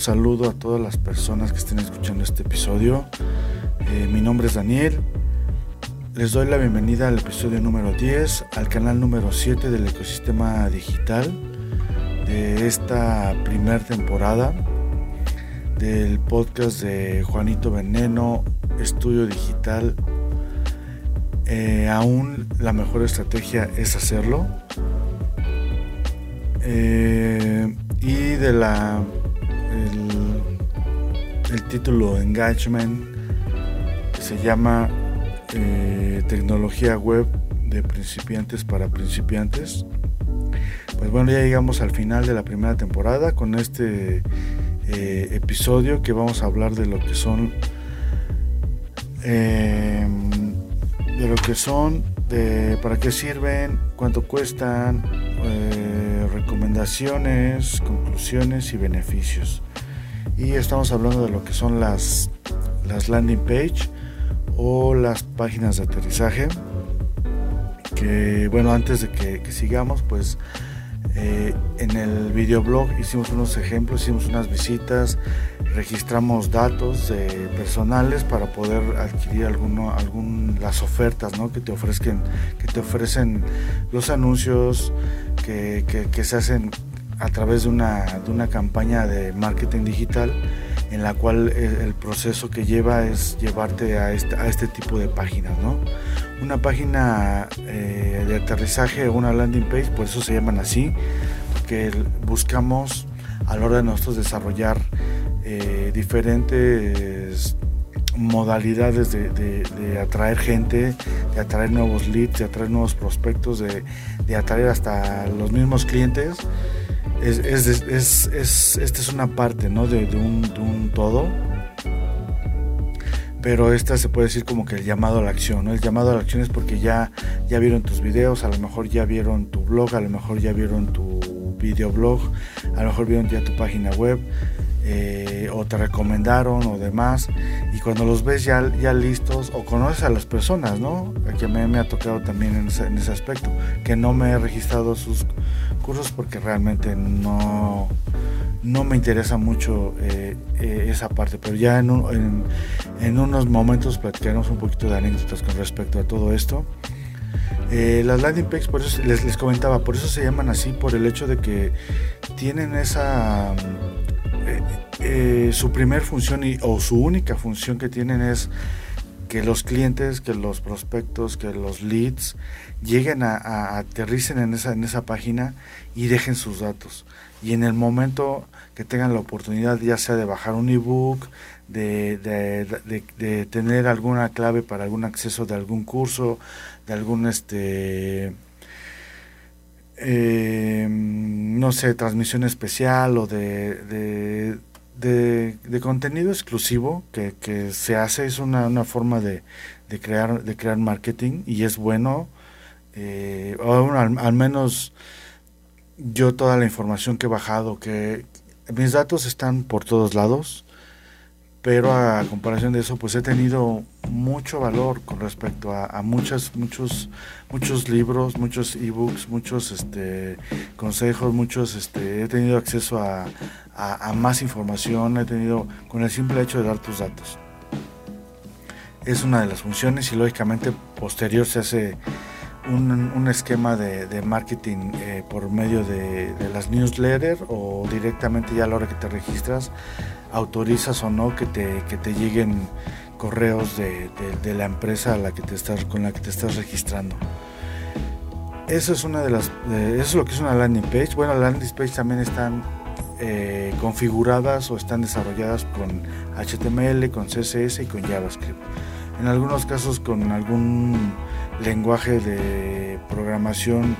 saludo a todas las personas que estén escuchando este episodio. Eh, mi nombre es Daniel. Les doy la bienvenida al episodio número 10, al canal número 7 del ecosistema digital de esta primera temporada del podcast de Juanito Veneno, Estudio Digital. Eh, aún la mejor estrategia es hacerlo. Eh, y de la título Engagement se llama eh, Tecnología Web de principiantes para principiantes. Pues bueno, ya llegamos al final de la primera temporada con este eh, episodio que vamos a hablar de lo que son em, de lo que son, de para qué sirven, cuánto cuestan, eh, recomendaciones, conclusiones y beneficios. Y estamos hablando de lo que son las, las landing page o las páginas de aterrizaje. Que bueno, antes de que, sigamos, pues eh, en el videoblog hicimos unos ejemplos, hicimos unas visitas, registramos datos personales para poder adquirir alguno, algún, las ofertas que, te ofrezcan, que te ofrecen los anuncios que, que, se hacen a través de una, de una, campaña de marketing digital en la cual el, proceso que lleva es llevarte a este, a este tipo de páginas. ¿no? Una página eh, de aterrizaje o una landing page, por eso se llaman así, porque buscamos a la hora de nosotros desarrollar eh, diferentes modalidades de, atraer gente, de atraer nuevos leads, de atraer nuevos prospectos, de, atraer hasta los mismos clientes. Es, esta es una parte ¿no? de, un, todo, pero esta se puede decir como que el llamado a la acción. ¿no? El llamado a la acción es porque ya, ya vieron tus videos, a lo mejor ya vieron tu blog, a lo mejor ya vieron tu videoblog, a lo mejor vieron ya tu página web eh, o te recomendaron o demás y cuando los ves ya, ya listos o conoces a las personas, ¿no? Que me, me ha tocado también en ese, aspecto, que no me he registrado sus cursos porque realmente no, no me interesa mucho eh, eh, esa parte, pero ya en, en, en, unos momentos platicaremos un poquito de anécdotas con respecto a todo esto. las landing pages, por eso les comentaba, por eso se llaman así, por el hecho de que tienen esa eh, su primer función o su única función que tienen es que los clientes, que los prospectos, que los leads lleguen a, aterricen en esa, en esa página y dejen sus datos. Y en el momento que tengan la oportunidad, ya sea de bajar un ebook, de, de, de, tener alguna clave para algún acceso de algún curso, de algún este eh, no sé, transmisión especial o de, de, contenido exclusivo que, que, se hace, es una, una forma de, de, crear, de crear marketing y es bueno, eh, al, menos yo toda la información que he bajado, que mis datos están por todos lados, pero a comparación de eso, pues he tenido mucho valor con respecto a, a muchos, muchos libros, muchos ebooks, muchos este, consejos, muchos, este, he tenido acceso a, más información, he tenido con el simple hecho de dar tus datos. Es una de las funciones y lógicamente posterior se hace un, esquema de, de marketing eh, por medio de, de, las newsletters o directamente ya a la hora que te registras autorizas o no que te, que te lleguen correos de, la empresa a la que te estás, con la que te estás registrando. Eso es una de las, eso es lo que es una landing page. Bueno, las landing page también están eh, configuradas o están desarrolladas con HTML, con CSS y con JavaScript. En algunos casos con algún lenguaje de programación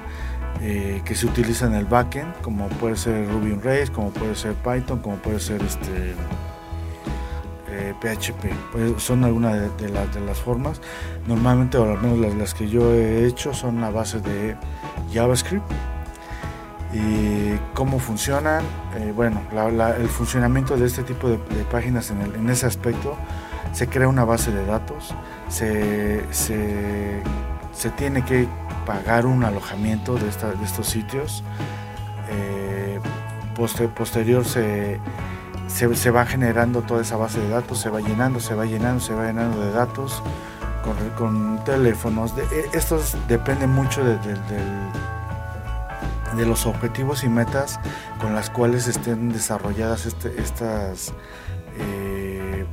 eh, que se utiliza en el backend, como puede ser Ruby on Rails, como puede ser Python, como puede ser este PHP. Pues son algunas de, las, de las formas. Normalmente, o al menos las, que yo he hecho, son a base de JavaScript. ¿Y cómo funcionan? Eh, bueno, el funcionamiento de este tipo de, páginas en, en, ese aspecto, se crea una base de datos, se, se tiene que pagar un alojamiento de, de estos sitios. Eh, posterior se, se, va generando toda esa base de datos, se va llenando, se va llenando, se va llenando de datos con, teléfonos. De, e, esto depende mucho de, de, los objetivos y metas con las cuales estén desarrolladas este, estas eh,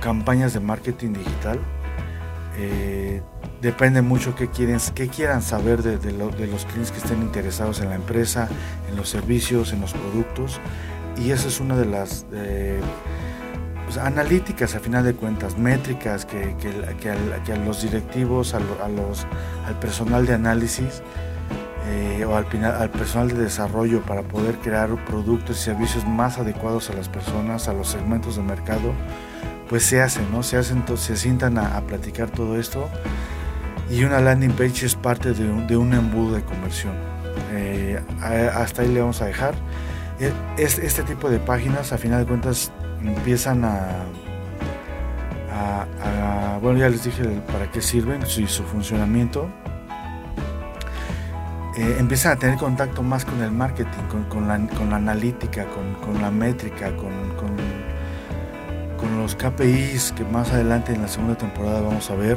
campañas de marketing digital. Eh, depende mucho qué, quieren, qué quieran saber de, de, los clientes que estén interesados en la empresa, en los servicios, en los productos. Y esa es una de las pues, analíticas, a final de cuentas, métricas que, que, a, los directivos, a, los, al personal de análisis eh, o al, al personal de desarrollo para poder crear productos y servicios más adecuados a las personas, a los segmentos de mercado, pues se hacen, ¿no? Se hacen, se sientan a, platicar todo esto y una landing page es parte de un, embudo de conversión. Eh, hasta ahí le vamos a dejar. E, este tipo de páginas, a final de cuentas, empiezan a, bueno, ya les dije para qué sirven y su, funcionamiento. Eh, empiezan a tener contacto más con el marketing, con, la, analítica, con, la métrica, con, con, los KPIs que más adelante en la segunda temporada vamos a ver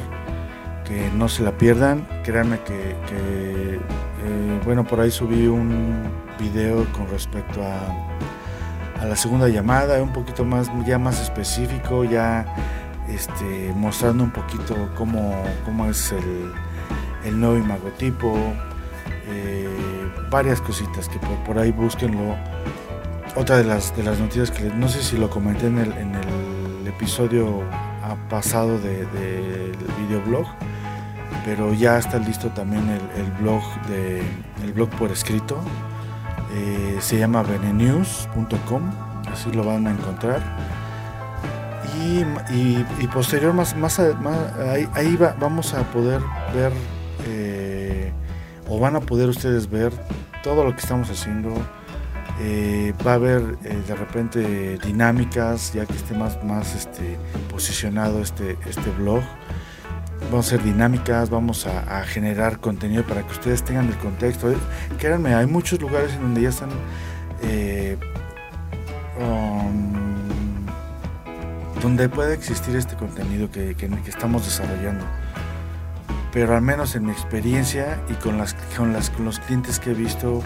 no se la pierdan. Créanme que, eh, bueno, por ahí subí un video con respecto a, a, la segunda llamada, un poquito más, ya más específico, ya este, mostrando un poquito cómo, cómo es el, el nuevo imagotipo, eh, varias cositas que por, ahí búsquenlo. Otra de las, de las noticias que no sé si lo comenté en el, en el episodio pasado del de, videoblog pero ya está listo también el, blog de el blog por escrito. Eh, se llama venenews.com así lo van a encontrar. Y, y, posterior más, más, ahí, vamos a poder ver eh, o van a poder ustedes ver todo lo que estamos haciendo. Eh, va a haber de repente dinámicas ya que esté más, más este, posicionado este, este blog vamos a ser dinámicas, vamos a, generar contenido para que ustedes tengan el contexto. Eh, créanme, hay muchos lugares en donde ya están eh, um, donde puede existir este contenido que, estamos desarrollando. Pero al menos en mi experiencia y con las con las con los clientes que he visto,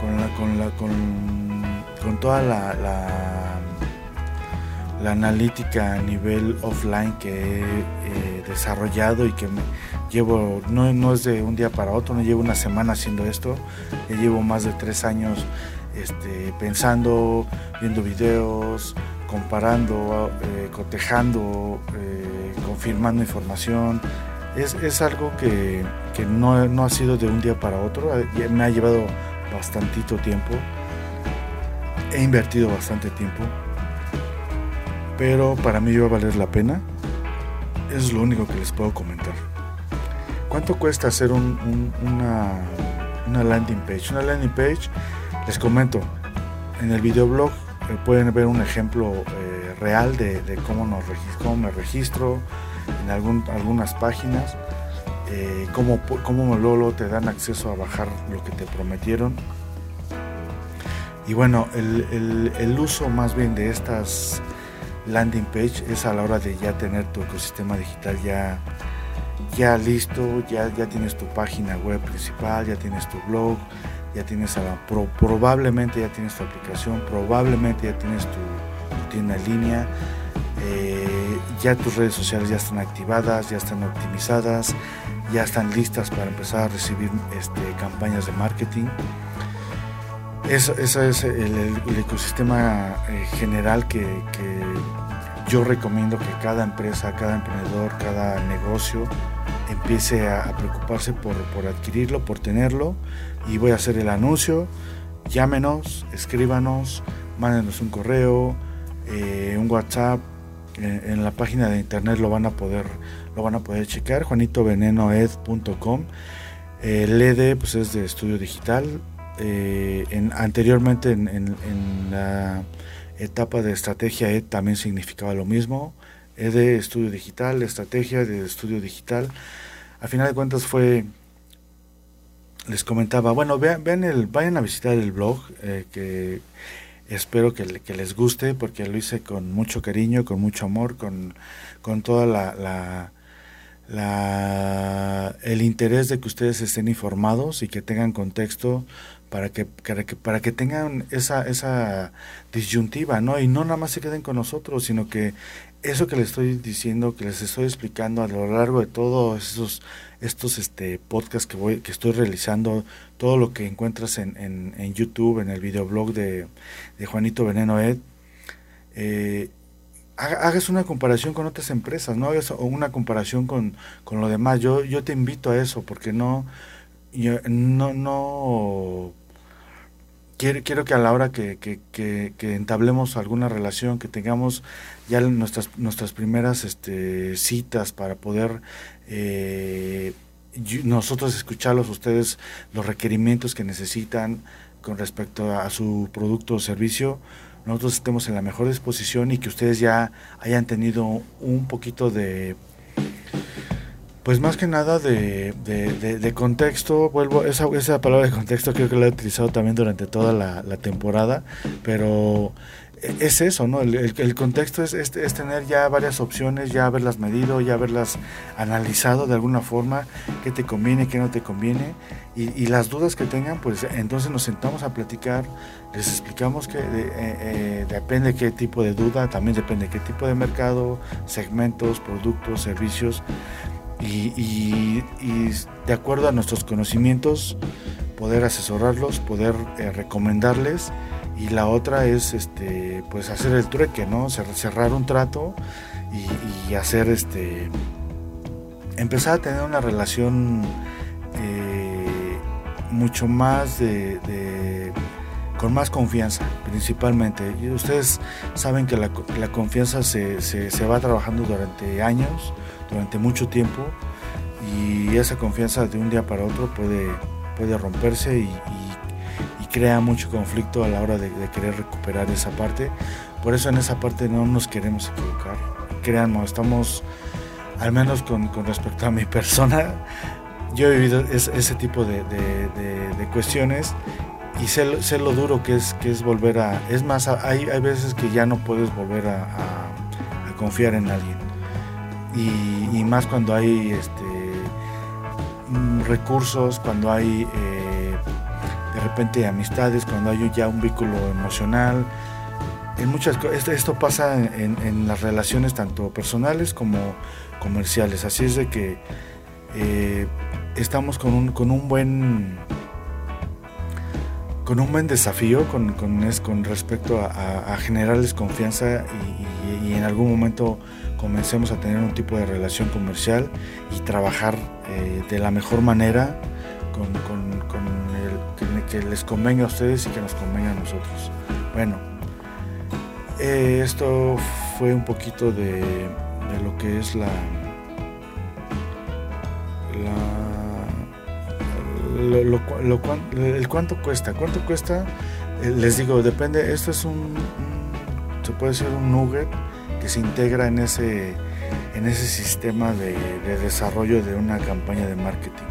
con la, con la con, toda la la analítica a nivel offline que he eh, desarrollado y que me llevo, no, no, es de un día para otro, no llevo una semana haciendo esto, ya llevo más de tres años este, pensando, viendo videos, comparando, eh, cotejando, eh, confirmando información. Es, es algo que, que no, no, ha sido de un día para otro, me ha llevado bastantito tiempo, he invertido bastante tiempo pero para mí va a valer la pena. Es lo único que les puedo comentar. ¿Cuánto cuesta hacer una, una, landing page? Una landing page, les comento, en el videoblog eh, pueden ver un ejemplo eh, real de, cómo, nos cómo me registro en algún, algunas páginas, eh, cómo, cómo luego te dan acceso a bajar lo que te prometieron. Y bueno, el, el uso más bien de estas landing page es a la hora de ya tener tu ecosistema digital ya, ya listo, ya, ya tienes tu página web principal, ya tienes tu blog, ya tienes probablemente ya tienes tu aplicación, probablemente ya tienes tu, tienda en línea, eh, ya tus redes sociales ya están activadas, ya están optimizadas, ya están listas para empezar a recibir este, campañas de marketing. Eso, es el, ecosistema eh, general que, yo recomiendo que cada empresa, cada emprendedor, cada negocio empiece a, preocuparse por, adquirirlo, por tenerlo. Y voy a hacer el anuncio. Llámenos, escríbanos, mándenos un correo, eh, un WhatsApp, en la página de internet lo van a poder lo van a poder checar juanitovenenoed.com el ED pues es de estudio digital eh, en, anteriormente en, la etapa de estrategia ED también significaba lo mismo. ED estudio digital estrategia de estudio digital. A final de cuentas fue les comentaba bueno vean, vean el vayan a visitar el blog eh, que espero que, les guste porque lo hice con mucho cariño, con mucho amor, con, con toda la, la, el interés de que ustedes estén informados y que tengan contexto para que, para que, para que tengan esa, esa disyuntiva, ¿no? Y no nada más se queden con nosotros, sino que eso que les estoy diciendo, que les estoy explicando a lo largo de todos esos estos este podcasts que voy que estoy realizando, todo lo que encuentras en, en, YouTube, en el videoblog de, de Juanito Veneno Ed, eh, hagas una comparación con otras empresas, no hagas una comparación con, con lo demás. Yo, yo te invito a eso, porque no, yo, no, no quiero, quiero que a la hora que, que, que, entablemos alguna relación, que tengamos ya nuestras, nuestras primeras este, citas para poder eh, nosotros escucharlos, ustedes los requerimientos que necesitan con respecto a, su producto o servicio, nosotros estemos en la mejor disposición y que ustedes ya hayan tenido un poquito de pues más que nada de, de, contexto, vuelvo, esa, esa palabra de contexto creo que la he utilizado también durante toda la, temporada, pero es eso, ¿no? El, contexto es, es, tener ya varias opciones, ya haberlas medido, ya haberlas analizado de alguna forma, qué te conviene, qué no te conviene, y, las dudas que tengan, pues entonces nos sentamos a platicar, les explicamos que eh, eh, depende qué tipo de duda, también depende qué tipo de mercado, segmentos, productos, servicios, y, de acuerdo a nuestros conocimientos, poder asesorarlos, poder eh, recomendarles. Y la otra es este pues hacer el trueque no cerrar un trato y, hacer este empezar a tener una relación eh, mucho más de, con más confianza principalmente. Ustedes saben que la, confianza se, se, va trabajando durante años durante mucho tiempo y esa confianza de un día para otro puede puede romperse y crea mucho conflicto a la hora de, querer recuperar esa parte. Por eso en esa parte no nos queremos equivocar. Créanme, estamos, al menos con, respecto a mi persona, yo he vivido ese tipo de, cuestiones y sé, lo duro que es, que es volver a... Es más, hay, hay veces que ya no puedes volver a, confiar en alguien. Y, más cuando hay este, mm, recursos, cuando hay... Eh, de repente amistades, cuando hay ya un vínculo emocional. En muchas esto, pasa en, las relaciones tanto personales como comerciales. Así es de que eh, estamos con un, con un buen con un buen desafío con, con, con respecto a, generarles confianza y, en algún momento comencemos a tener un tipo de relación comercial y trabajar eh, de la mejor manera con, que les convenga a ustedes y que nos convenga a nosotros. Bueno, eh, esto fue un poquito de, lo que es la, el cuánto cuesta, cuánto cuesta, eh, les digo, depende, esto es un, se puede decir un nugget se integra en ese, en ese sistema de desarrollo de una campaña de marketing.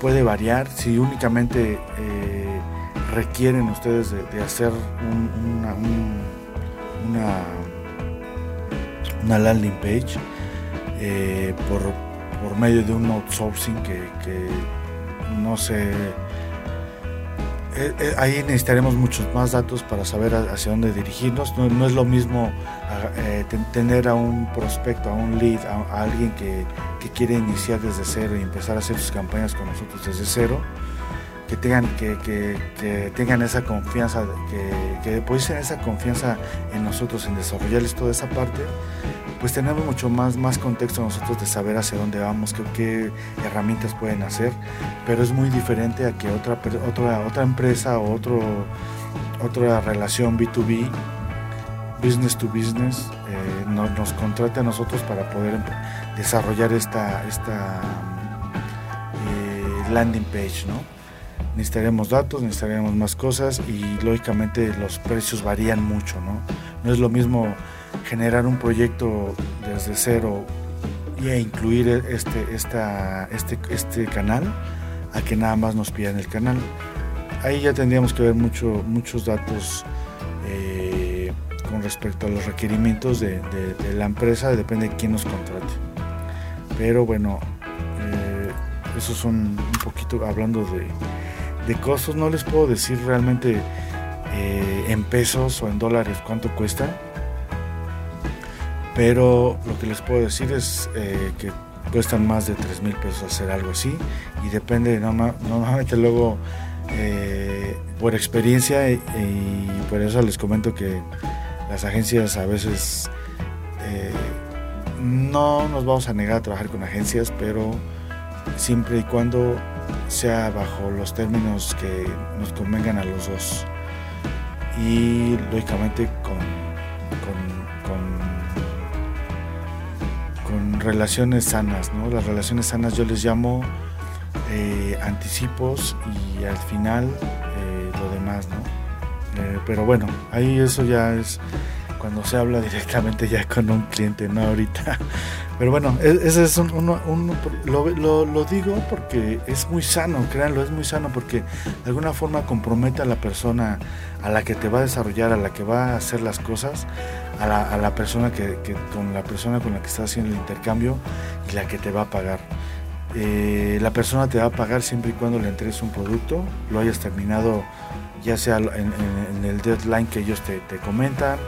Puede variar si únicamente eh, requieren ustedes de, hacer una, una, landing page eh, por, medio de un outsourcing que, que no sé eh, ahí necesitaremos muchos más datos para saber hacia dónde dirigirnos. No, es lo mismo tener a un prospecto, a un lead, a alguien que, que quiere iniciar desde cero y empezar a hacer sus campañas con nosotros desde cero, que tengan, que, que, tengan esa confianza, que, que depositen esa confianza en nosotros, en desarrollarles toda esa parte, pues tenemos mucho más, más contexto nosotros de saber hacia dónde vamos, qué, qué herramientas pueden hacer, pero es muy diferente a que otra, otra, otra empresa o otro, otra relación B2B, business to business, nos contrate a nosotros para poder desarrollar esta, esta eh, landing page, ¿no? Necesitaremos datos, necesitaremos más cosas y lógicamente los precios varían mucho, ¿no? No es lo mismo generar un proyecto desde cero y incluir este, esta, este, este canal a que nada más nos pidan el canal. Ahí ya tendríamos que ver mucho, muchos datos eh, con respecto a los requerimientos de, la empresa, depende de quién nos contrate. Pero bueno, eh, eso son un poquito hablando de, de, costos, no les puedo decir realmente eh, en pesos o en dólares cuánto cuesta, pero lo que les puedo decir es que cuestan más de 3 mil pesos hacer algo así. Y depende, normalmente luego por experiencia y, por eso les comento que las agencias a veces eh, no nos vamos a negar a trabajar con agencias, pero siempre y cuando sea bajo los términos que nos convengan a los dos. Y lógicamente con, relaciones sanas, ¿no? Las relaciones sanas yo les llamo eh, anticipos y al final demás, ¿no? Eh, pero bueno, ahí eso ya es cuando se habla directamente ya con un cliente, no ahorita. Pero bueno, e, ese es un, lo, lo, digo porque es muy sano, créanlo, es muy sano porque de alguna forma compromete a la persona a la que te va a desarrollar, a la que va a hacer las cosas, a la, a la persona que, con la persona con la que estás haciendo el intercambio y la que te va a pagar. Eh, la persona te va a pagar siempre y cuando le entregues un producto, lo hayas terminado ya sea en, el deadline que ellos te, comentan,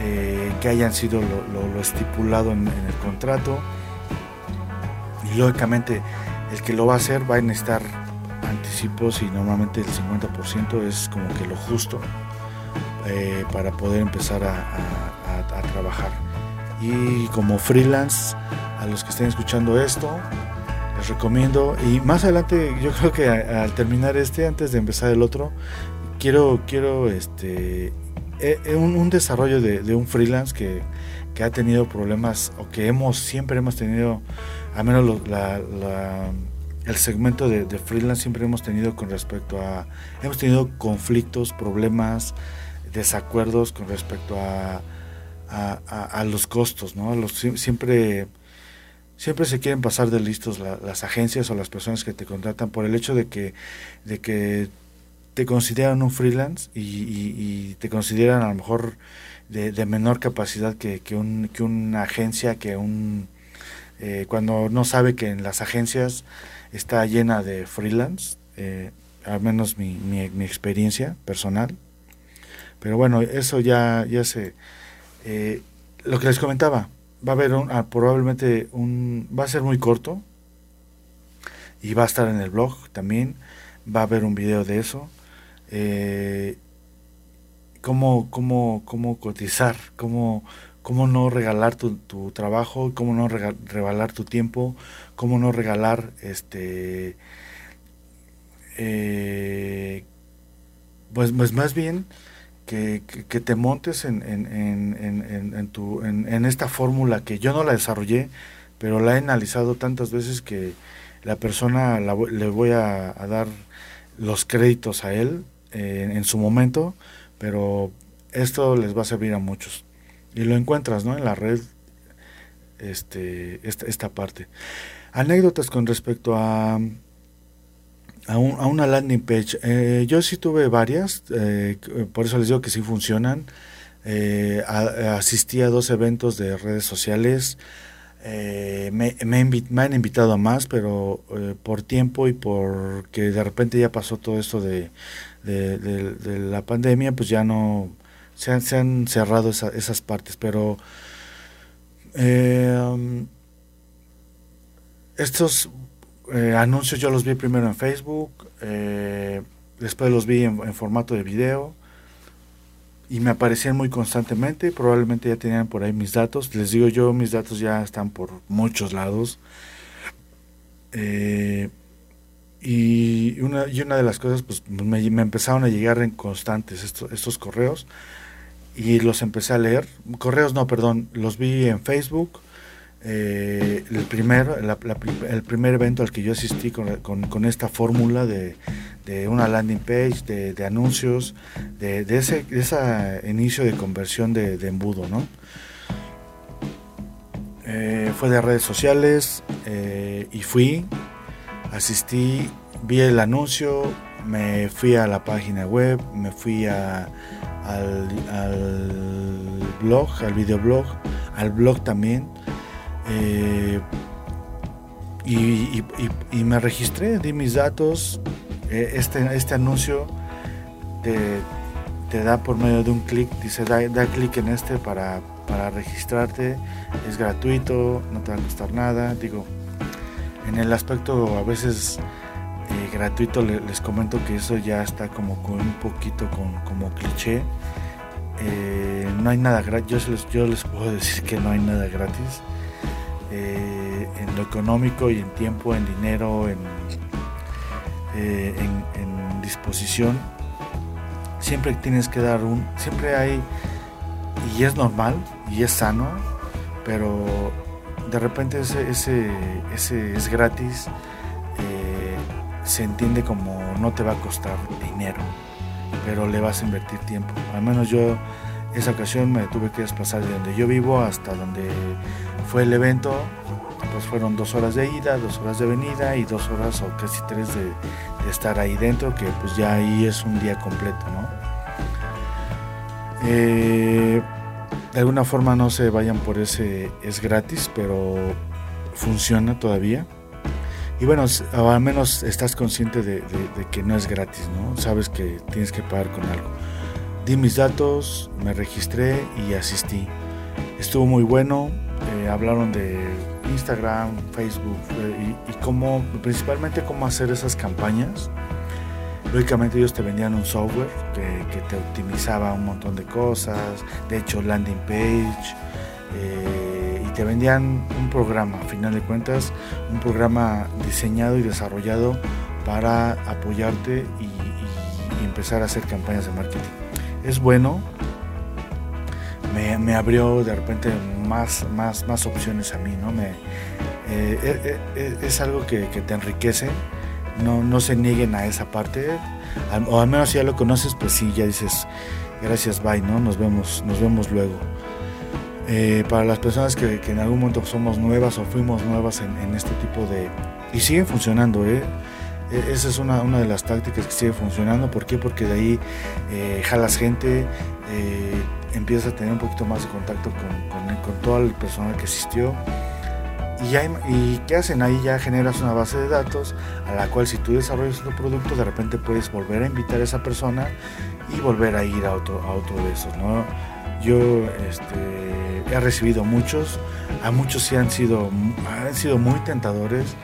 eh, que hayan sido lo, estipulado en, el contrato. Y lógicamente el que lo va a hacer va a necesitar anticipos y normalmente el 50% es como que lo justo eh, para poder empezar a trabajar. Y como freelance, a los que estén escuchando esto, les recomiendo y más adelante yo creo que al terminar este antes de empezar el otro quiero, quiero este, eh, eh, un, desarrollo de, un freelance que, ha tenido problemas o que hemos siempre hemos tenido, al menos el segmento de, freelance siempre hemos tenido con respecto a, hemos tenido conflictos, problemas, desacuerdos con respecto a, a, los costos, ¿no? Los, siempre siempre se quieren pasar de listos las agencias o las personas que te contratan por el hecho de que, de que te consideran un freelance y, te consideran a lo mejor de, menor capacidad que, que, un, que, una agencia, que un... Eh, cuando no sabe que en las agencias está llena de freelance, eh, al menos mi, mi, experiencia personal. Pero bueno, eso ya, ya se... Eh, lo que les comentaba, va a haber un, ah, probablemente un... va a ser muy corto y va a estar en el blog también, va a haber un video de eso. Eh, cómo, cómo, cómo cotizar, cómo, cómo no regalar tu, tu trabajo, cómo no regalar tu tiempo, cómo no regalar este eh, pues, pues más bien que, te montes en, en, en, en tu, en, esta fórmula que yo no la desarrollé, pero la he analizado tantas veces que la persona le voy a, dar los créditos a él en su momento, pero esto les va a servir a muchos. Y lo encuentras ¿no? en la red, este, esta parte. Anécdotas con respecto a, a, una landing page. Eh, yo sí tuve varias, eh, por eso les digo que sí funcionan. Eh, asistí a dos eventos de redes sociales. me, me, han invitado a más, pero por tiempo y porque de repente ya pasó todo esto de, de, la pandemia, pues ya no se han, se han cerrado esas partes, pero eh, estos eh, anuncios yo los vi primero en Facebook, eh, después los vi en, formato de video y me aparecían muy constantemente, probablemente ya tenían por ahí mis datos, les digo yo, mis datos ya están por muchos lados. Eh, y una, de las cosas, pues me, empezaron a llegar en constantes estos, estos correos. y los empecé a leer. Correos no, perdón, los vi en Facebook. Eh, el, primer, el primer evento al que yo asistí con, esta fórmula de, una landing page, de, anuncios, de, ese, inicio de conversión de, embudo, ¿no? Eh, fue de redes sociales eh, y fui, asistí, vi el anuncio, me fui a la página web, me fui a, al, blog, al videoblog, al blog también. Eh, y, me registré, di mis datos. Eh, este, este anuncio te, da por medio de un clic, dice da, clic en este para, para registrarte, es gratuito, no te va a costar nada. Digo, en el aspecto a veces eh, gratuito les, comento que eso ya está como con un poquito con, como cliché no hay nada gratis yo yo les puedo decir que no hay nada gratis eh, en lo económico y en tiempo en dinero en, en, disposición siempre tienes que dar un siempre hay y es normal y es sano pero de repente ese, ese, ese es gratis se entiende como no te va a costar dinero, pero le vas a invertir tiempo. Al menos yo esa ocasión me tuve que desplazar de donde yo vivo hasta donde fue el evento. Pues fueron dos horas de ida, dos horas de venida y dos horas o casi tres de, estar ahí dentro, que pues ya ahí es un día completo, ¿no? Eh, de alguna forma no se vayan por ese, es gratis, pero funciona todavía. Y bueno, al menos estás consciente de, que no es gratis, ¿no? Sabes que tienes que pagar con algo. Di mis datos, me registré y asistí. Estuvo muy bueno. Eh, hablaron de Instagram, Facebook eh, y, cómo, principalmente cómo hacer esas campañas. Lógicamente ellos te vendían un software que, te optimizaba un montón de cosas, de hecho landing page, eh, te vendían un programa, a final de cuentas, un programa diseñado y desarrollado para apoyarte y, empezar a hacer campañas de marketing. Es bueno, me, abrió de repente más, más, más opciones a mí, ¿no? Me, eh, eh, eh, es algo que, te enriquece, no, no se nieguen a esa parte, o al menos si ya lo conoces, pues sí, ya dices, gracias, bye, ¿no? Nos vemos, nos vemos luego. Para las personas que, en algún momento somos nuevas o fuimos nuevas en, este tipo de... Y siguen funcionando, ¿eh? E, esa es una, una, de las tácticas que sigue funcionando. ¿Por qué? Porque de ahí eh, jalas gente, eh, empiezas a tener un poquito más de contacto con, con, todo el personal que asistió. Y, ¿Y qué hacen? Ahí ya generas una base de datos a la cual si tú desarrollas tu producto, de repente puedes volver a invitar a esa persona y volver a ir a otro, a otro de esos, ¿no? Yo este, he recibido muchos, a muchos sí han sido, han sido muy tentadores,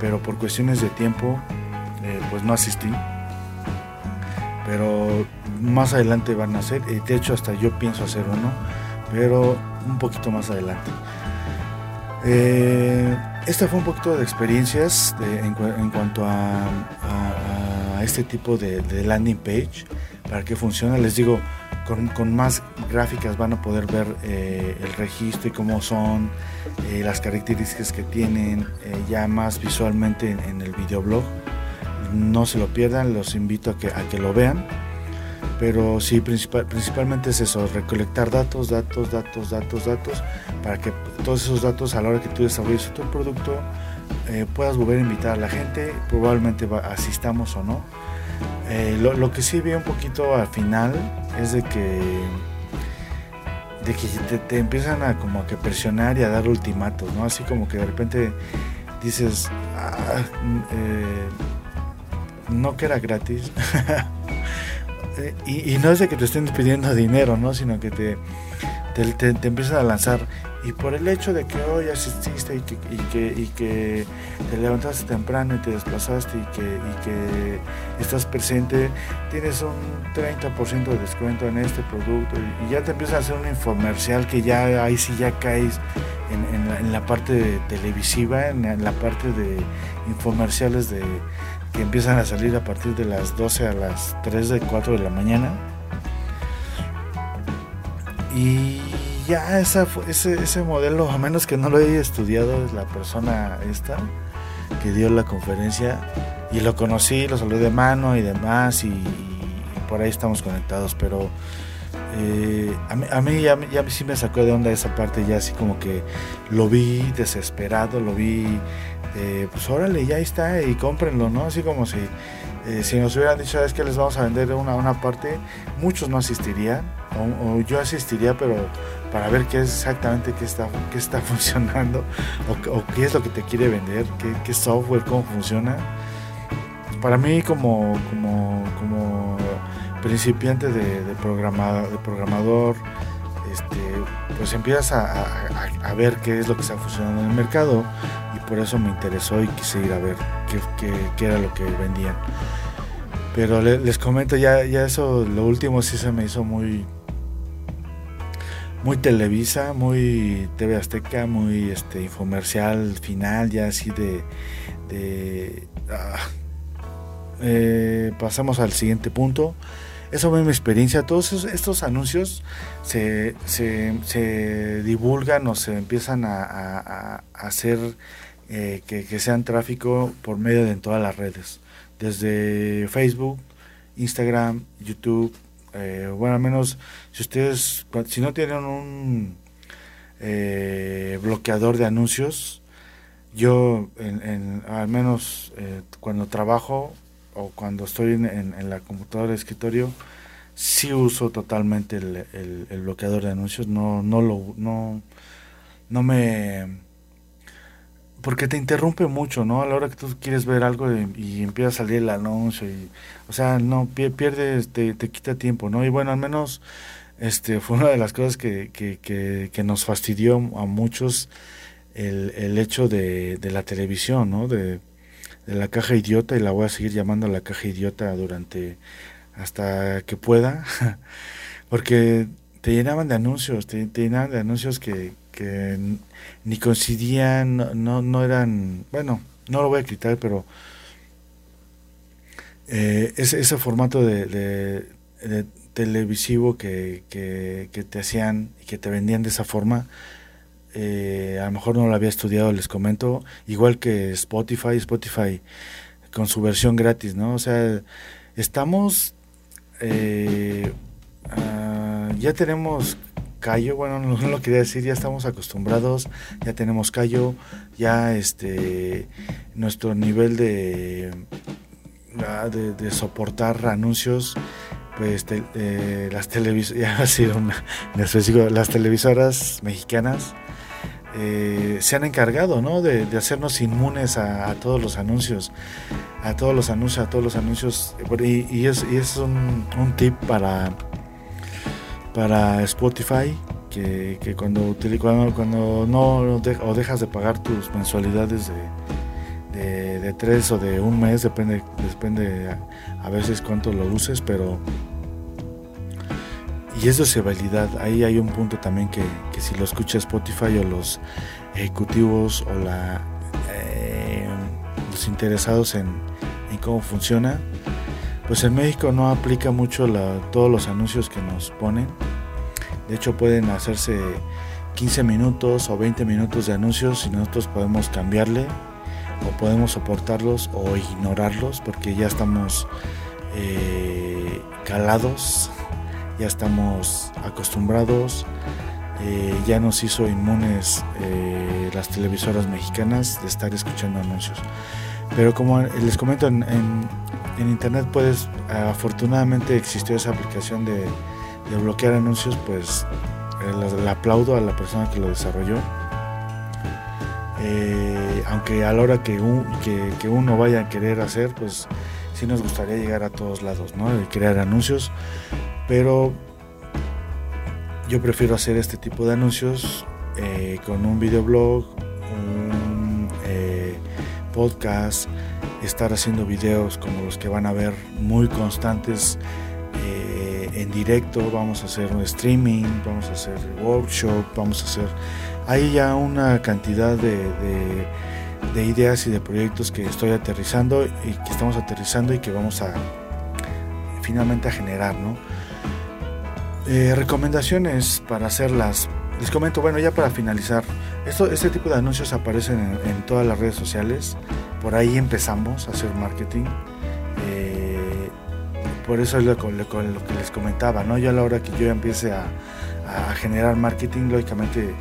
pero por cuestiones de tiempo eh, pues no asistí. Pero más adelante van a ser, de hecho hasta yo pienso hacer uno, pero un poquito más adelante. Eh, esta fue un poquito de experiencias en, cuanto a, este tipo de, de landing page, para que funcione. Les digo, con, más gráficas van a poder ver eh, el registro y cómo son, las características que tienen, ya más visualmente en, el videoblog. No se lo pierdan, los invito a que, a que lo vean. Pero sí, principal, principalmente es eso, recolectar datos, datos, datos, datos, datos, para que todos esos datos a la hora que tú desarrolles tu producto puedas volver a invitar a la gente, probablemente asistamos o no eh, lo, que sí vi un poquito al final es de que de que te, empiezan a como que presionar y a dar ultimatos, ¿no? Así como que de repente dices, ah, eh, no que era gratis. Eh, y, no es de que te estén pidiendo dinero, ¿no? Sino que te, te, empiezan a lanzar y por el hecho de que hoy asististe y que, y que, te levantaste temprano y te desplazaste y que, y que estás presente, tienes un 30% de descuento en este producto y, ya te empieza a hacer un infomercial que ya ahí sí ya caes en, la, parte televisiva, en, la parte de infomerciales de, que empiezan a salir a partir de las 12 a las 3 de 4 de la mañana. Y ya ese, ese modelo, a menos que no lo haya estudiado, es la persona esta que dio la conferencia. Y lo conocí, lo saludé de mano y demás y, por ahí estamos conectados, pero eh, a mí, ya, sí me sacó de onda esa parte, ya así como que lo vi desesperado, lo vi, eh, pues órale, ya está y cómprenlo, ¿no? Así como si, eh, si nos hubieran dicho, es que les vamos a vender una, una parte, muchos no asistirían, o, yo asistiría, pero para ver qué es exactamente qué está, qué está funcionando, o, qué es lo que te quiere vender, qué, software, cómo funciona. Para mí como, como, principiante de, de, programador, este, pues empiezas a, ver qué es lo que está funcionando en el mercado por eso me interesó y quise ir a ver qué, era lo que vendían. Pero les comento, ya, ya eso, lo último sí se me hizo muy, muy Televisa, muy TV Azteca, muy este infomercial final, ya así de, ah, eh, pasamos al siguiente punto. Eso fue mi experiencia. Todos estos anuncios se, divulgan o se empiezan a, hacer eh, que, sean tráfico por medio de todas las redes. Desde Facebook, Instagram, YouTube. Eh, bueno, al menos si ustedes, si no tienen un bloqueador de anuncios, yo al menos cuando trabajo o cuando estoy en, la computadora de escritorio, sí uso totalmente el, bloqueador de anuncios, no, no lo, no, no me, porque te interrumpe mucho, ¿no? A la hora que tú quieres ver algo y, empieza a salir el anuncio y, o sea, no, pierdes, te, te quita tiempo, ¿no? Y bueno, al menos, este, fue una de las cosas que, que, que, nos fastidió a muchos el, el hecho de, de la televisión, ¿no? De, de la caja idiota y la voy a seguir llamando la caja idiota durante hasta que pueda, porque te llenaban de anuncios, te, llenaban de anuncios que, que ni coincidían, no, no, eran, bueno, no lo voy a quitar, pero eh, ese, formato de, televisivo que, que, que, te hacían y que te vendían de esa forma, eh, a lo mejor no lo había estudiado, les comento, igual que Spotify, Spotify con su versión gratis, ¿no? O sea, estamos, eh, ah, ya tenemos callo, bueno, no, lo quería decir, ya estamos acostumbrados, ya tenemos callo, ya este, nuestro nivel de, de, soportar anuncios pues eh, las televisoras, las televisoras mexicanas eh, se han encargado ¿no? de, hacernos inmunes a, todos los anuncios, a todos los anuncios, a todos los anuncios. Y, es un, tip para, para Spotify, que, cuando, cuando, cuando no o dejas de pagar tus mensualidades de, de, tres o de un mes, depende, depende a, veces cuánto lo uses, pero y eso es validad. Ahí hay un punto también que, si lo escucha Spotify o los ejecutivos o la, eh, los interesados en, cómo funciona, pues en México no aplica mucho todos los anuncios que nos ponen. De hecho pueden hacerse 15 minutos o 20 minutos de anuncios y nosotros podemos cambiarle o podemos soportarlos o ignorarlos porque ya estamos eh, calados ya estamos acostumbrados, eh, ya nos hizo inmunes eh, las televisoras mexicanas de estar escuchando anuncios. Pero como les comento, en, internet puedes, afortunadamente existió esa aplicación de, bloquear anuncios, pues eh, le aplaudo a la persona que lo desarrolló. aunque a la hora que, uno vaya a querer hacer, pues sí nos gustaría llegar a todos lados, ¿no? De crear anuncios, pero yo prefiero hacer este tipo de anuncios eh, con un videoblog, un eh, podcast, estar haciendo videos como los que van a ver muy constantes eh, en directo, vamos a hacer un streaming, vamos a hacer workshop, vamos a hacer... Hay ya una cantidad de, de ideas y de proyectos que estoy aterrizando y que estamos aterrizando y que vamos a finalmente a generar, ¿no? Eh, recomendaciones para hacerlas. Les comento, bueno, ya para finalizar, esto, este tipo de anuncios aparecen en, todas las redes sociales. Por ahí empezamos a hacer marketing. Eh, por eso es lo, que les comentaba, ¿no? Yo a la hora que yo empiece a, a generar marketing, lógicamente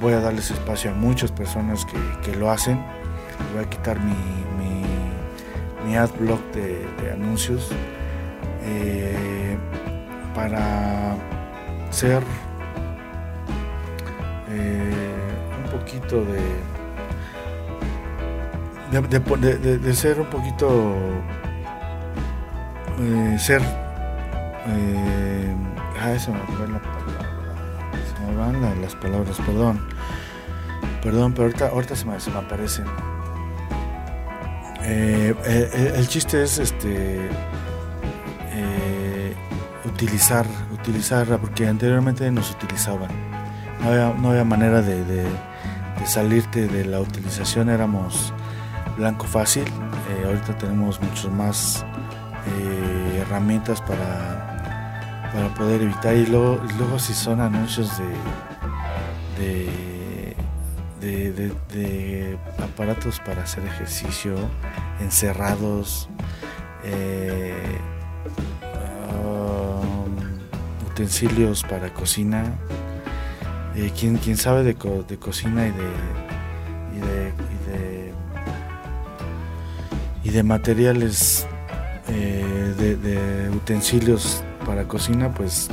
voy a darles espacio a muchas personas que, lo hacen. Voy a quitar mi, mi, ad block de, anuncios eh, para ser eh, un poquito de de, de, ser un poquito eh, ser ah eso me van las palabras, perdón. Perdón, pero ahorita, ahorita se, me, se me aparecen. Eh, eh, el, chiste es este eh, utilizar, utilizar, porque anteriormente nos utilizaban. No había, no había manera de, de, salirte de la utilización, éramos blanco fácil. ahorita tenemos muchas más herramientas para para poder evitar y luego, luego si son anuncios de de, de, aparatos para hacer ejercicio encerrados eh, um, utensilios para cocina eh, ¿quién, ¿quién, sabe de, de cocina y de, y de, y de materiales eh, de, utensilios para cocina, pues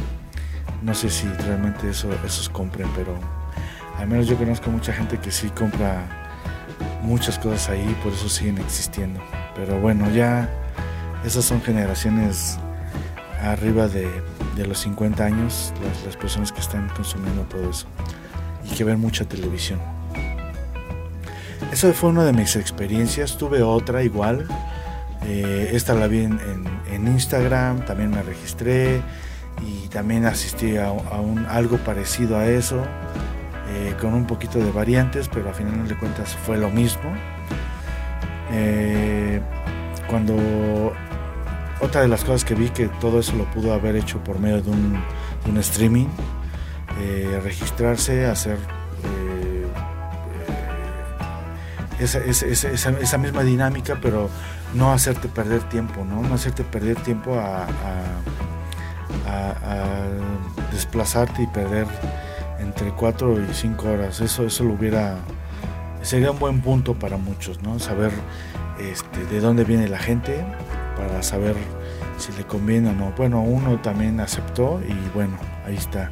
no sé si realmente eso, esos compren, pero al menos yo conozco mucha gente que sí compra muchas cosas ahí, por eso siguen existiendo. Pero bueno, ya esas son generaciones arriba de, los 50 años, las, personas que están consumiendo todo eso y que ven mucha televisión. Esa fue una de mis experiencias, tuve otra igual eh, esta la vi en, Instagram, también me registré y también asistí a, un, algo parecido a eso, eh, con un poquito de variantes, pero al final de cuentas fue lo mismo. Eh, cuando otra de las cosas que vi que todo eso lo pudo haber hecho por medio de un, streaming, registrarse, hacer esa, esa, misma dinámica, pero no hacerte perder tiempo, ¿no? No hacerte perder tiempo a, desplazarte y perder entre 4 y 5 horas. Eso, eso lo hubiera. Sería un buen punto para muchos, ¿no? Saber este, de dónde viene la gente para saber si le conviene o no. Bueno, uno también aceptó y bueno, ahí está.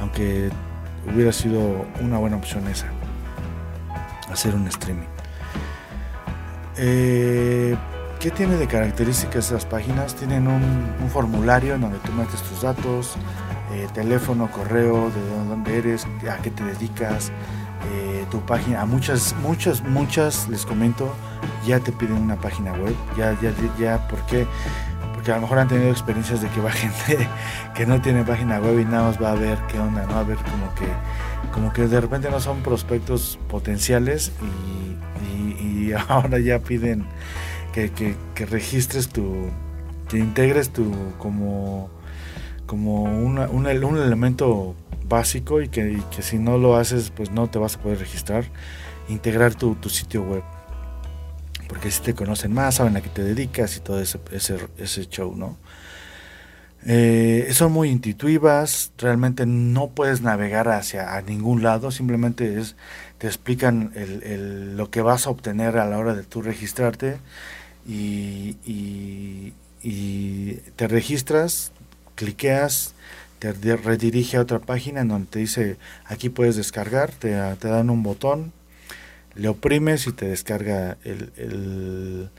Aunque hubiera sido una buena opción esa, hacer un streaming. Eh, ¿Qué tiene de características esas páginas? Tienen un, formulario en donde tú metes tus datos, eh, teléfono, correo, de dónde eres, a qué te dedicas, eh, tu página. A muchas, muchas, muchas, les comento, ya te piden una página web. Ya, ya, ya, ¿por qué? Porque a lo mejor han tenido experiencias de que va gente que no tiene página web y nada más va a ver qué onda, ¿no? A ver como que, como que de repente no son prospectos potenciales y y ahora ya piden que, que, registres tu, que integres tu como, como un, elemento básico y que, que, si no lo haces pues no te vas a poder registrar, integrar tu, tu sitio web. Porque si te conocen más, saben a qué te dedicas y todo ese, ese, ese show, ¿no? Eh, son muy intuitivas, realmente no puedes navegar hacia a ningún lado, simplemente es, te explican el, lo que vas a obtener a la hora de tú registrarte y, te registras, cliqueas, te redirige a otra página en donde te dice aquí puedes descargar, te, te dan un botón, le oprimes y te descarga el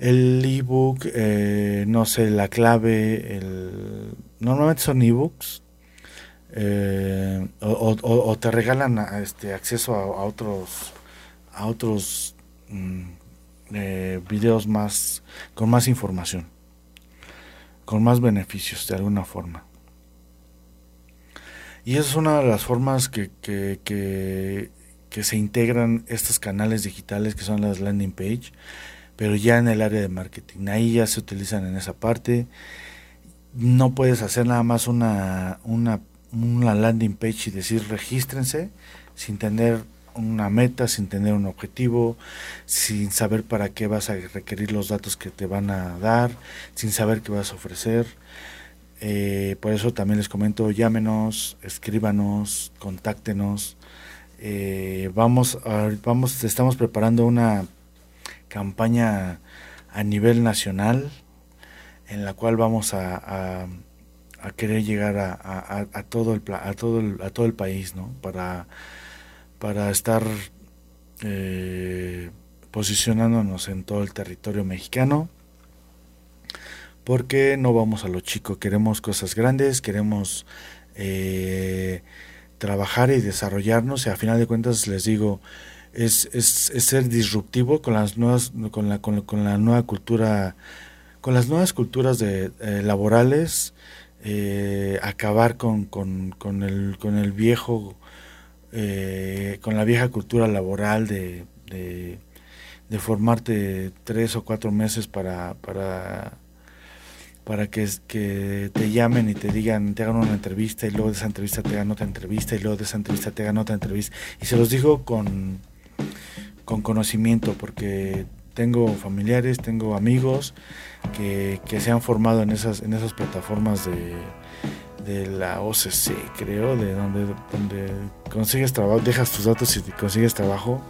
el ebook, eh, no sé, la clave, el, normalmente son ebooks, eh, o, te regalan este acceso a, otros a otros mm, eh, videos más con más información con más beneficios de alguna forma y esa es una de las formas que, que, que, que se integran estos canales digitales que son las landing page pero ya en el área de marketing. Ahí ya se utilizan en esa parte no puedes hacer nada más una, una, una landing page y decir regístrense sin tener una meta, sin tener un objetivo, sin saber para qué vas a requerir los datos que te van a dar, sin saber qué vas a ofrecer. Eh, por eso también les comento, llámenos, escríbanos, contáctenos. Eh, vamos, vamos, estamos preparando una campaña a nivel nacional en la cual vamos a, a, querer llegar a, a, todo el, a, todo el, a todo el país, ¿no? Para, para estar eh, posicionándonos en todo el territorio mexicano porque no vamos a lo chico, queremos cosas grandes, queremos eh, trabajar y desarrollarnos y a final de cuentas les digo, es, es, es ser disruptivo con las nuevas, con la, con, la nueva cultura, con las nuevas culturas de, eh, laborales, eh, acabar con, con, con, el, con el viejo, con la vieja cultura laboral de, de, formarte tres o cuatro meses para, para para que, que te llamen y te digan, te hagan una entrevista y luego de esa entrevista te hagan otra entrevista y luego de esa entrevista te hagan otra entrevista. Y se los digo con, con conocimiento porque tengo familiares, tengo amigos que, se han formado en esas, en esas plataformas de, de la OCC, creo, de donde, donde consigues trabajo, dejas tus datos y consigues trabajo,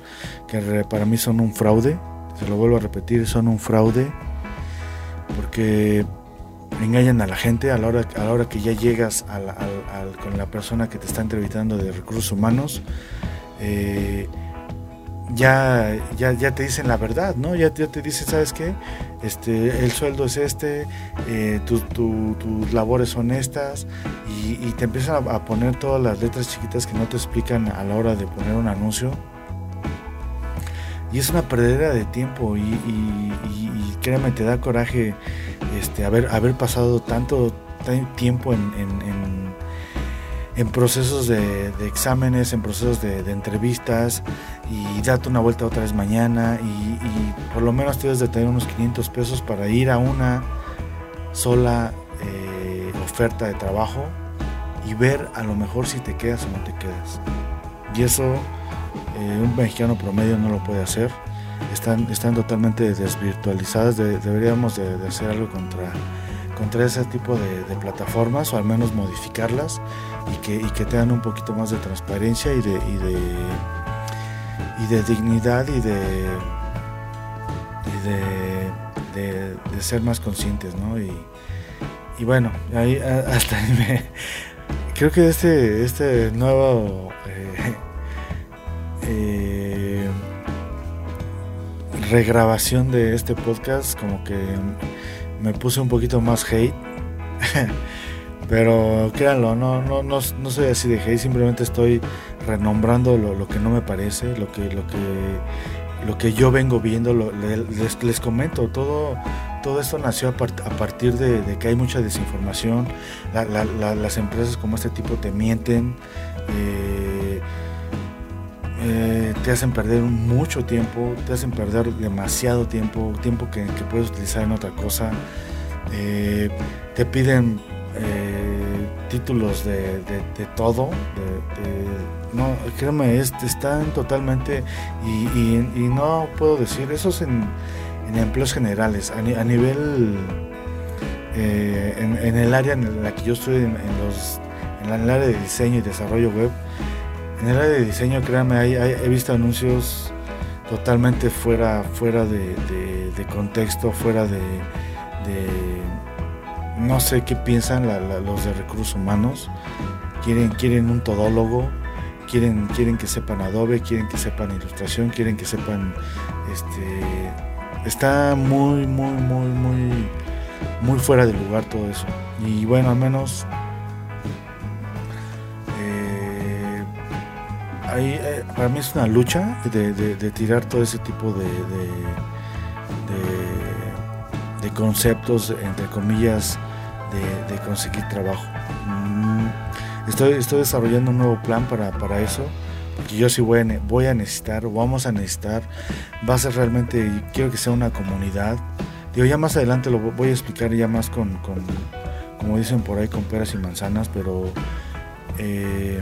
que para mí son un fraude, se lo vuelvo a repetir, son un fraude, porque engañan a la gente a la hora, a la hora que ya llegas con la persona que te está entrevistando de recursos humanos. Eh, ya, ya, ya te dicen la verdad, ¿no? Ya, te dicen, ¿sabes qué? Este, el sueldo es este, eh, tus labores son estas, y, te empiezan a, poner todas las letras chiquitas que no te explican a la hora de poner un anuncio. Y es una perdedera de tiempo, y, y créeme, te da coraje este, haber, haber pasado tanto tiempo en, en, procesos de, exámenes, en procesos de, entrevistas y date una vuelta otra vez mañana y, por lo menos tienes de tener unos 500 pesos para ir a una sola eh, oferta de trabajo y ver a lo mejor si te quedas o no te quedas. Y eso eh, un mexicano promedio no lo puede hacer están, están totalmente desvirtualizadas. deberíamos de, hacer algo contra, contra ese tipo de, plataformas o al menos modificarlas y que, y que tengan un poquito más de transparencia y de, y de, y de dignidad y de, y de, ser más conscientes. ¿no? Y, y bueno, ahí hasta ahí me, creo que este, este nuevo... Eh, eh, regrabación de este podcast como que me puse un poquito más hate. Pero créanlo, no, no, no, no, soy así de hate, simplemente estoy renombrando lo, que no me parece, lo que, lo que, lo que yo vengo viendo, les, comento, todo, todo esto nació a, partir de, que hay mucha desinformación, las empresas como este tipo te mienten. Eh, eh, te hacen perder mucho tiempo, te hacen perder demasiado tiempo, tiempo que, puedes utilizar en otra cosa. Eh, te piden títulos de, todo, no, créeme, están totalmente, y, no puedo decir, eso es en, empleos generales, a, nivel, en, el área en la que yo estoy, en, los, en el área de diseño y desarrollo web, en el área de diseño, créanme, he visto anuncios totalmente fuera, fuera de, contexto, fuera de, no sé qué piensan los de recursos humanos. Quieren, quieren un todólogo, quieren, quieren que sepan Adobe, quieren que sepan ilustración, quieren que sepan, este, está muy, muy, muy, muy, muy fuera de lugar todo eso. Y bueno, al menos Eh, para mí es una lucha de, tirar todo ese tipo de, de, conceptos, entre comillas, de, conseguir trabajo. Mm, estoy, estoy desarrollando un nuevo plan para, para eso, porque yo sí voy a, necesitar, vamos a necesitar, va a ser realmente, quiero que sea una comunidad. Digo, ya más adelante lo voy a explicar ya más con, con, como dicen por ahí, con peras y manzanas, pero eh,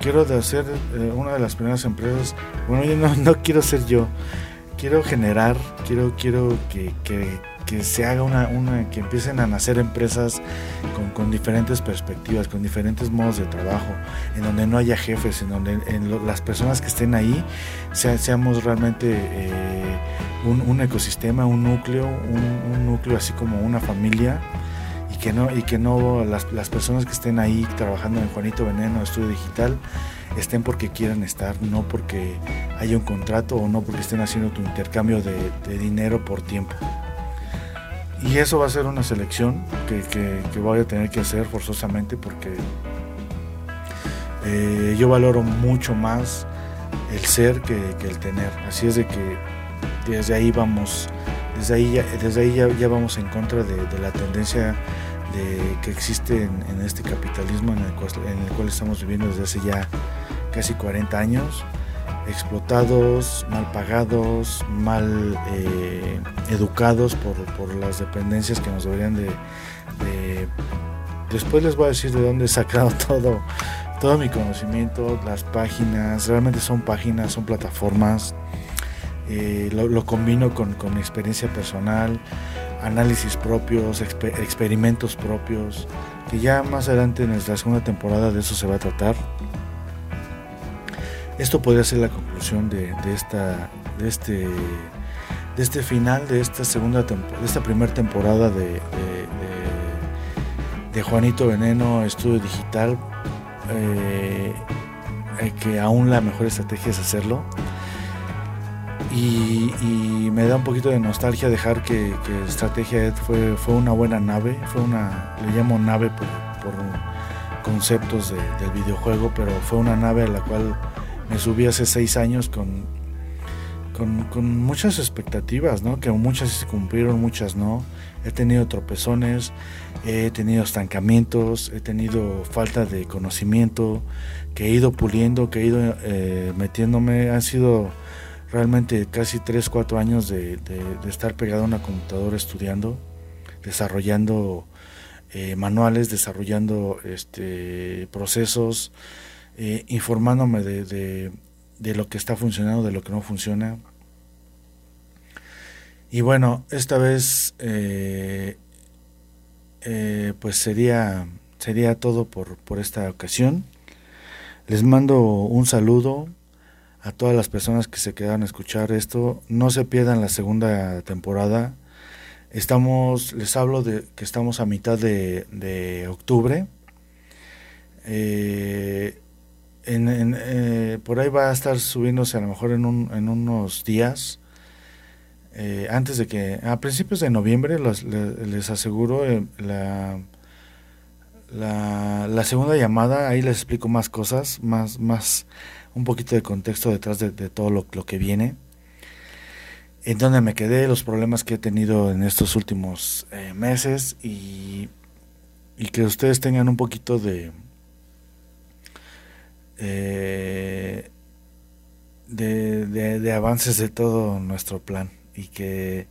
quiero de hacer eh, una de las primeras empresas, bueno, yo no, no, quiero ser yo, quiero generar, quiero, quiero que, que se haga una, una, que empiecen a nacer empresas con, diferentes perspectivas, con diferentes modos de trabajo, en donde no haya jefes, en donde en las personas que estén ahí sea, seamos realmente eh, un, ecosistema, un núcleo, un, núcleo así como una familia. Y que no, y que no las, personas que estén ahí trabajando en Juanito Veneno, Estudio Digital, estén porque quieran estar, no porque haya un contrato o no porque estén haciendo tu intercambio de dinero por tiempo. Y eso va a ser una selección que, que, voy a tener que hacer forzosamente porque eh, yo valoro mucho más el ser que, el tener. Así es de que desde ahí vamos, desde ahí ya, desde ahí ya, vamos en contra de, la tendencia de, que existe en, en este capitalismo en el, cual, en el, cual, estamos viviendo desde hace ya casi 40 años explotados, mal pagados, mal eh, educados por, por, las dependencias que nos deberían de, de, Después les voy a decir de dónde he sacado todo, todo mi conocimiento, las páginas, realmente son páginas, son plataformas, eh, lo, lo, combino con, con, experiencia personal, análisis propios, exper experimentos propios, que ya más adelante en la segunda temporada de eso se va a tratar. Esto podría ser la conclusión de, de, esta, de, este, de este final, de esta segunda de esta primera temporada de, de, Juanito Veneno Estudio Digital. Eh, que aún la mejor estrategia es hacerlo. Y, me da un poquito de nostalgia dejar que, Estrategia fue, fue una buena nave, fue una, le llamo nave por, por conceptos de, del videojuego, pero fue una nave a la cual me subí hace seis años con, con, muchas expectativas, ¿no? Que muchas se cumplieron, muchas no. He tenido tropezones, he tenido estancamientos, he tenido falta de conocimiento, que he ido puliendo, que he ido eh, metiéndome. Han sido realmente casi tres, cuatro años de, de, de estar pegado a una computadora estudiando, desarrollando eh, manuales, desarrollando este, procesos, eh, informándome de, de, lo que está funcionando, de lo que no funciona. Y bueno, esta vez eh, eh, pues sería, sería todo por, por esta ocasión. Les mando un saludo a todas las personas que se quedan a escuchar esto. No se pierdan la segunda temporada. Estamos, les hablo de que estamos a mitad de, de octubre. En, en, eh, por ahí va a estar subiéndose a lo mejor en, un, en unos días. Eh, antes de que, a principios de noviembre, les, aseguro eh, la, la, segunda llamada, ahí les explico más cosas, más, más un poquito de contexto detrás de, de todo lo, lo, que viene. En donde me quedé, los problemas que he tenido en estos últimos eh, meses y, y que ustedes tengan un poquito de, eh, de, de, avances de todo nuestro plan y que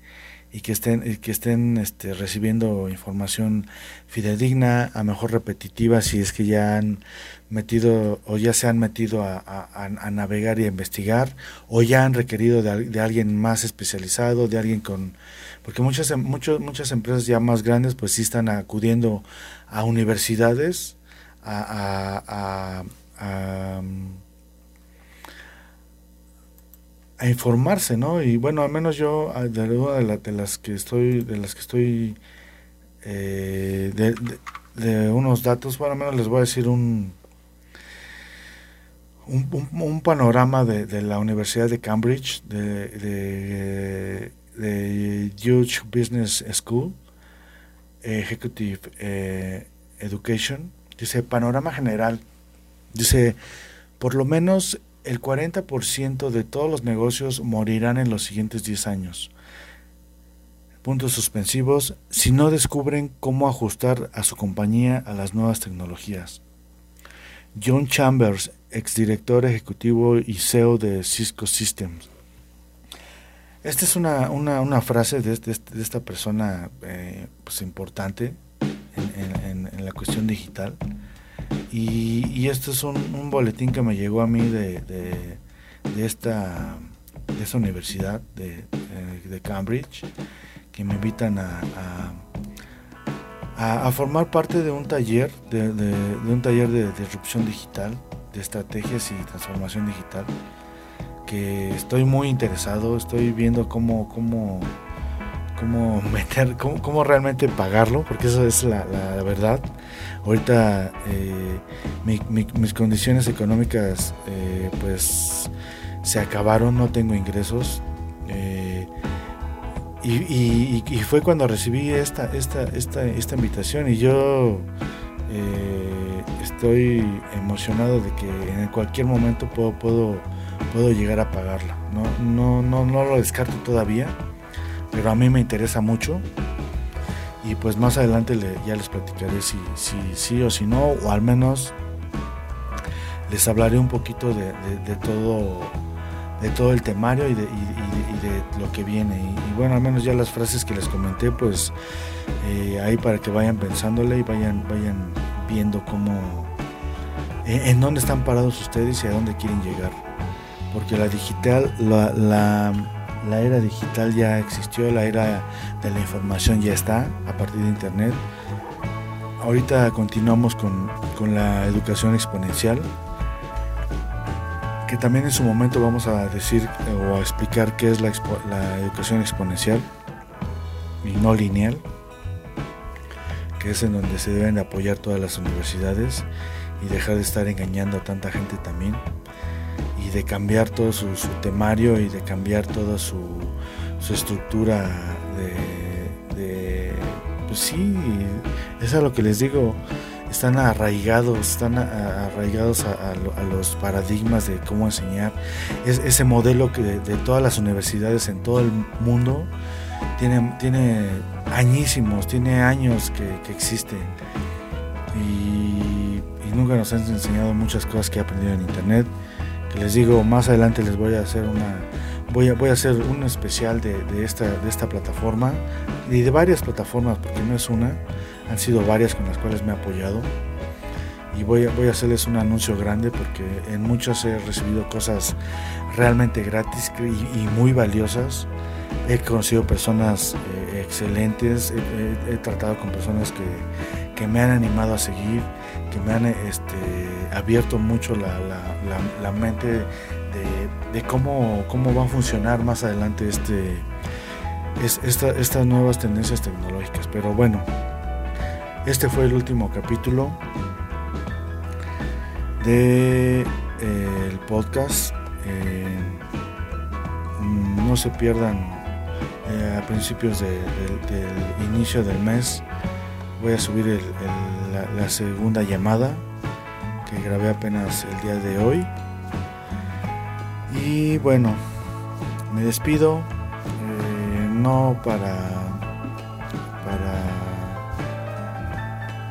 y que estén y que estén este, recibiendo información fidedigna a mejor repetitiva si es que ya han metido o ya se han metido a, a, a navegar y a investigar o ya han requerido de, de, alguien más especializado de alguien con porque muchas muchos, muchas empresas ya más grandes pues sí están acudiendo a universidades a, a a, informarse, ¿no? Y bueno, al menos yo de, de, la, de las que estoy, de las que estoy eh, de, unos datos, bueno, al menos les voy a decir un un, panorama de, la Universidad de Cambridge, de, de, de Huge Business School, Executive eh, Education, dice panorama general Dice, por lo menos el 40% de todos los negocios morirán en los siguientes 10 años. Puntos suspensivos si no descubren cómo ajustar a su compañía a las nuevas tecnologías. John Chambers, exdirector ejecutivo y CEO de Cisco Systems. Esta es una, una, frase de, de, de, esta persona eh, pues importante en, la cuestión digital. Y, y este es un, boletín que me llegó a mí de, de, esta, de esta universidad de, eh, de, Cambridge, que me invitan a, a, formar parte de un taller, de, un taller de disrupción digital, de estrategias y transformación digital que estoy muy interesado, estoy viendo cómo, cómo, cómo meter, cómo, realmente pagarlo, porque eso es la, verdad. Ahorita eh, mis condiciones económicas eh, pues se acabaron, no tengo ingresos. Eh, y, fue cuando recibí esta, esta, esta, esta invitación y yo estoy emocionado de que en cualquier momento puedo, puedo, puedo llegar a pagarla. No, no, no, no lo descarto todavía pero a mí me interesa mucho y pues más adelante ya les platicaré si sí o si no, o al menos les hablaré un poquito de, todo de todo el temario y de, lo que viene. Y, bueno, al menos ya las frases que les comenté, pues eh, ahí para que vayan pensándole y vayan, vayan viendo cómo, en, dónde están parados ustedes y a dónde quieren llegar. Porque la digital, la era digital ya existió, la era de la información ya está a partir de Internet. Ahorita continuamos con, la educación exponencial, que también en su momento vamos a decir o a explicar qué es la, la educación exponencial y no lineal, que es en donde se deben apoyar todas las universidades y dejar de estar engañando a tanta gente también y de cambiar todo su, temario y de cambiar toda su, estructura de, pues sí, es a lo que les digo, están arraigados, están arraigados a, los paradigmas de cómo enseñar. Es, ese modelo que de, todas las universidades en todo el mundo tiene, tiene añísimos, tiene años que, existen. Y, y, nunca nos han enseñado muchas cosas que he aprendido en internet les digo, más adelante les voy a hacer una voy a, voy a hacer un especial de, esta, de esta plataforma y de varias plataformas, porque no es una, han sido varias con las cuales me he apoyado. Y voy a, voy a hacerles un anuncio grande porque en muchas he recibido cosas realmente gratis y, muy valiosas. He conocido personas eh, excelentes, he, tratado con personas que, que me han animado a seguir, me han este, abierto mucho la, mente de, cómo, cómo va a funcionar más adelante este, es, estas nuevas tendencias tecnológicas. Pero bueno, este fue el último capítulo de eh, el podcast. Eh, no se pierdan eh, a principios del inicio del mes voy a subir la, segunda llamada que grabé apenas el día de hoy. Y bueno, me despido, eh, no para, para,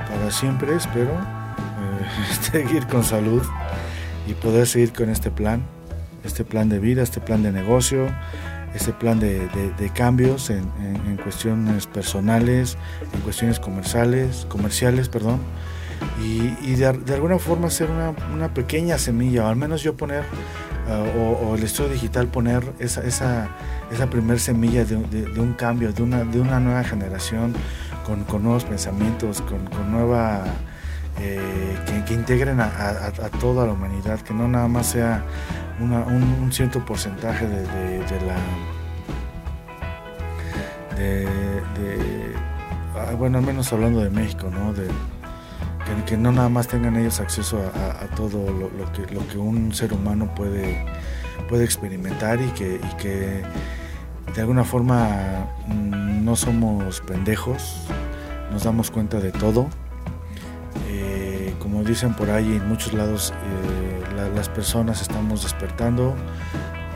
para siempre, espero eh, seguir con salud y poder seguir con este plan, este plan de vida, este plan de negocio, este plan de, cambios en, cuestiones personales, en cuestiones comerciales, comerciales perdón, y, de, alguna forma hacer una, pequeña semilla, o al menos yo poner, uh, o, el estudio digital poner esa, esa, esa primer semilla de, un cambio, de una, de una nueva generación, con, nuevos pensamientos, con, nueva... Eh, que, integren a, toda la humanidad, que no nada más sea un, cierto porcentaje de, la de, ah, bueno al menos hablando de México no de que, no nada más tengan ellos acceso a, todo lo, que un ser humano puede puede experimentar y que, de alguna forma mm, no somos pendejos nos damos cuenta de todo dicen por ahí en muchos lados eh, las personas estamos despertando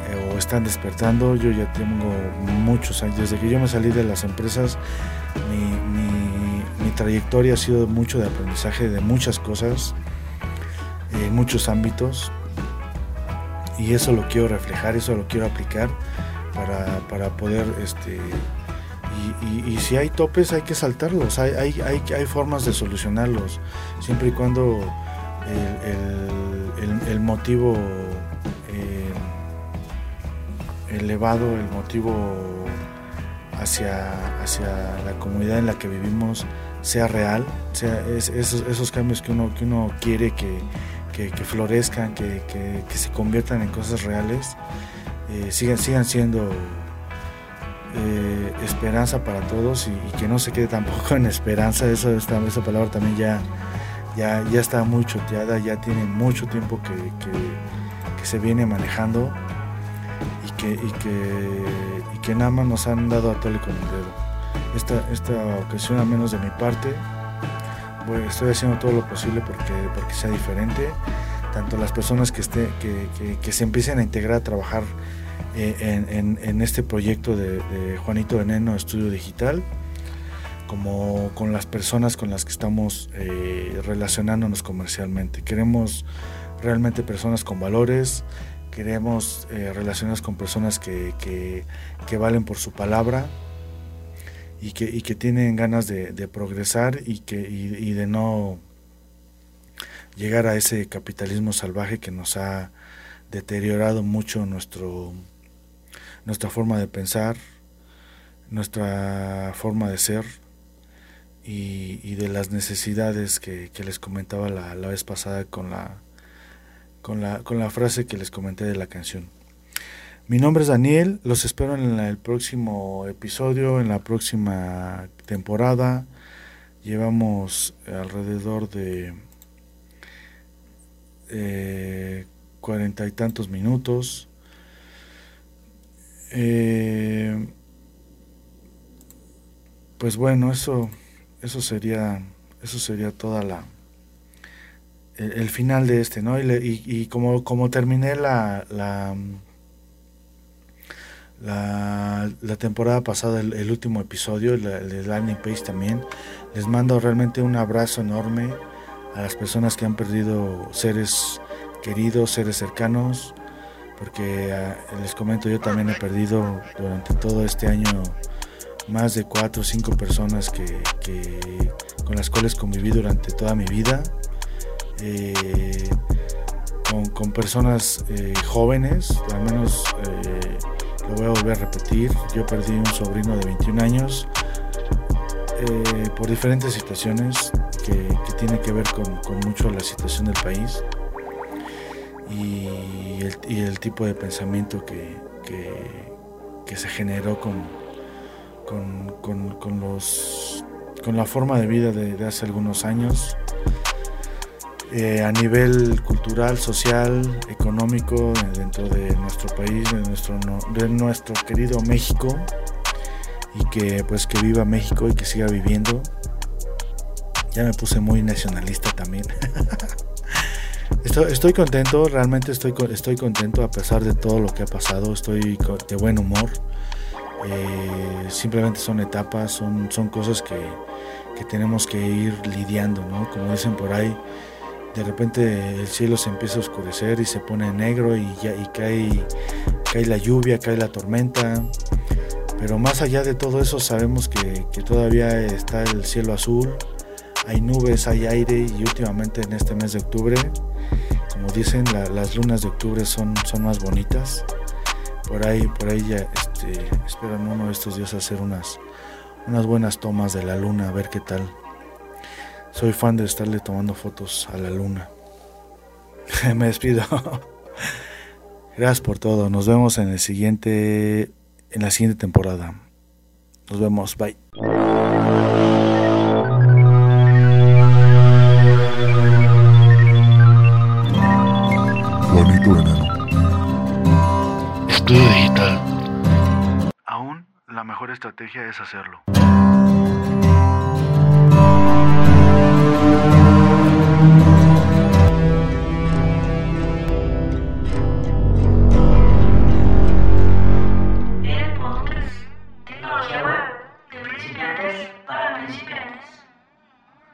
eh, o están despertando. Yo ya tengo muchos años, desde que yo me salí de las empresas, mi, trayectoria ha sido mucho de aprendizaje de muchas cosas, en muchos ámbitos. Y eso lo quiero reflejar, eso lo quiero aplicar para, poder este, Y, si hay topes hay que saltarlos, hay, hay, hay, hay formas de solucionarlos, siempre y cuando el, motivo eh, elevado, el motivo hacia, hacia la comunidad en la que vivimos sea real, sea esos, esos, cambios que uno, que uno quiere que, florezcan, que, se conviertan en cosas reales, eh, sigan, sigan siendo eh, esperanza para todos y, que no se quede tampoco en esperanza, eso, esta, esa palabra también ya, ya, ya está muy choteada, ya tiene mucho tiempo que, que se viene manejando y que, y que, y que nada más nos han dado a tole con el dedo. Esta, esta ocasión, al menos de mi parte, estoy haciendo todo lo posible porque, porque sea diferente. Tanto las personas que, esté, que, que, se empiecen a integrar a trabajar en, en, este proyecto de, Juanito Veneno Estudio Digital, como con las personas con las que estamos eh, relacionándonos comercialmente. Queremos realmente personas con valores, queremos eh, relacionarnos con personas que, que, valen por su palabra y que, y que tienen ganas de, progresar y, que, y, de no llegar a ese capitalismo salvaje que nos ha deteriorado mucho nuestro, nuestra forma de pensar, nuestra forma de ser y, de las necesidades que, les comentaba la, la, vez pasada con la, con, la, con la frase que les comenté de la canción. Mi nombre es Daniel, los espero en el próximo episodio, en la próxima temporada. Llevamos alrededor de eh, cuarenta y tantos minutos. Eh, pues bueno, eso, eso sería, eso sería toda la el, final de este, ¿no? Y, como, como terminé la la, temporada pasada, el, último episodio, el landing page también. Les mando realmente un abrazo enorme a las personas que han perdido seres queridos, seres cercanos, porque ah, les comento, yo también he perdido durante todo este año más de cuatro o cinco personas que, con las cuales conviví durante toda mi vida. Eh, con, personas eh, jóvenes, al menos eh, lo voy a volver a repetir, yo perdí un sobrino de 21 años por diferentes situaciones que, que tiene que ver con, mucho la situación del país y el, tipo de pensamiento que, que, se generó con, con, los, con la forma de vida de hace algunos años eh, a nivel cultural, social, económico dentro de nuestro país, de nuestro, de nuestro querido México y que pues que viva México y que siga viviendo. Ya me puse muy nacionalista también. estoy, contento, realmente estoy, estoy contento a pesar de todo lo que ha pasado, estoy de buen humor. Eh, simplemente son etapas, son, son cosas que, que tenemos que ir lidiando, ¿no? Como dicen por ahí, de repente el cielo se empieza a oscurecer y se pone negro y, y cae, cae la lluvia, cae la tormenta. Pero más allá de todo eso sabemos que, todavía está el cielo azul, hay nubes, hay aire y últimamente en este mes de octubre, como dicen, las lunas de octubre son, son más bonitas. Por ahí, por ahí ya este, espero en uno de estos días hacer unas, unas buenas tomas de la luna, a ver qué tal. Soy fan de estarle tomando fotos a la luna. Me despido. Gracias por todo. Nos vemos en el siguiente en la siguiente temporada. Nos vemos. Bye. Juanito Veneno. Estudio digital. Aún la mejor estrategia es hacerlo.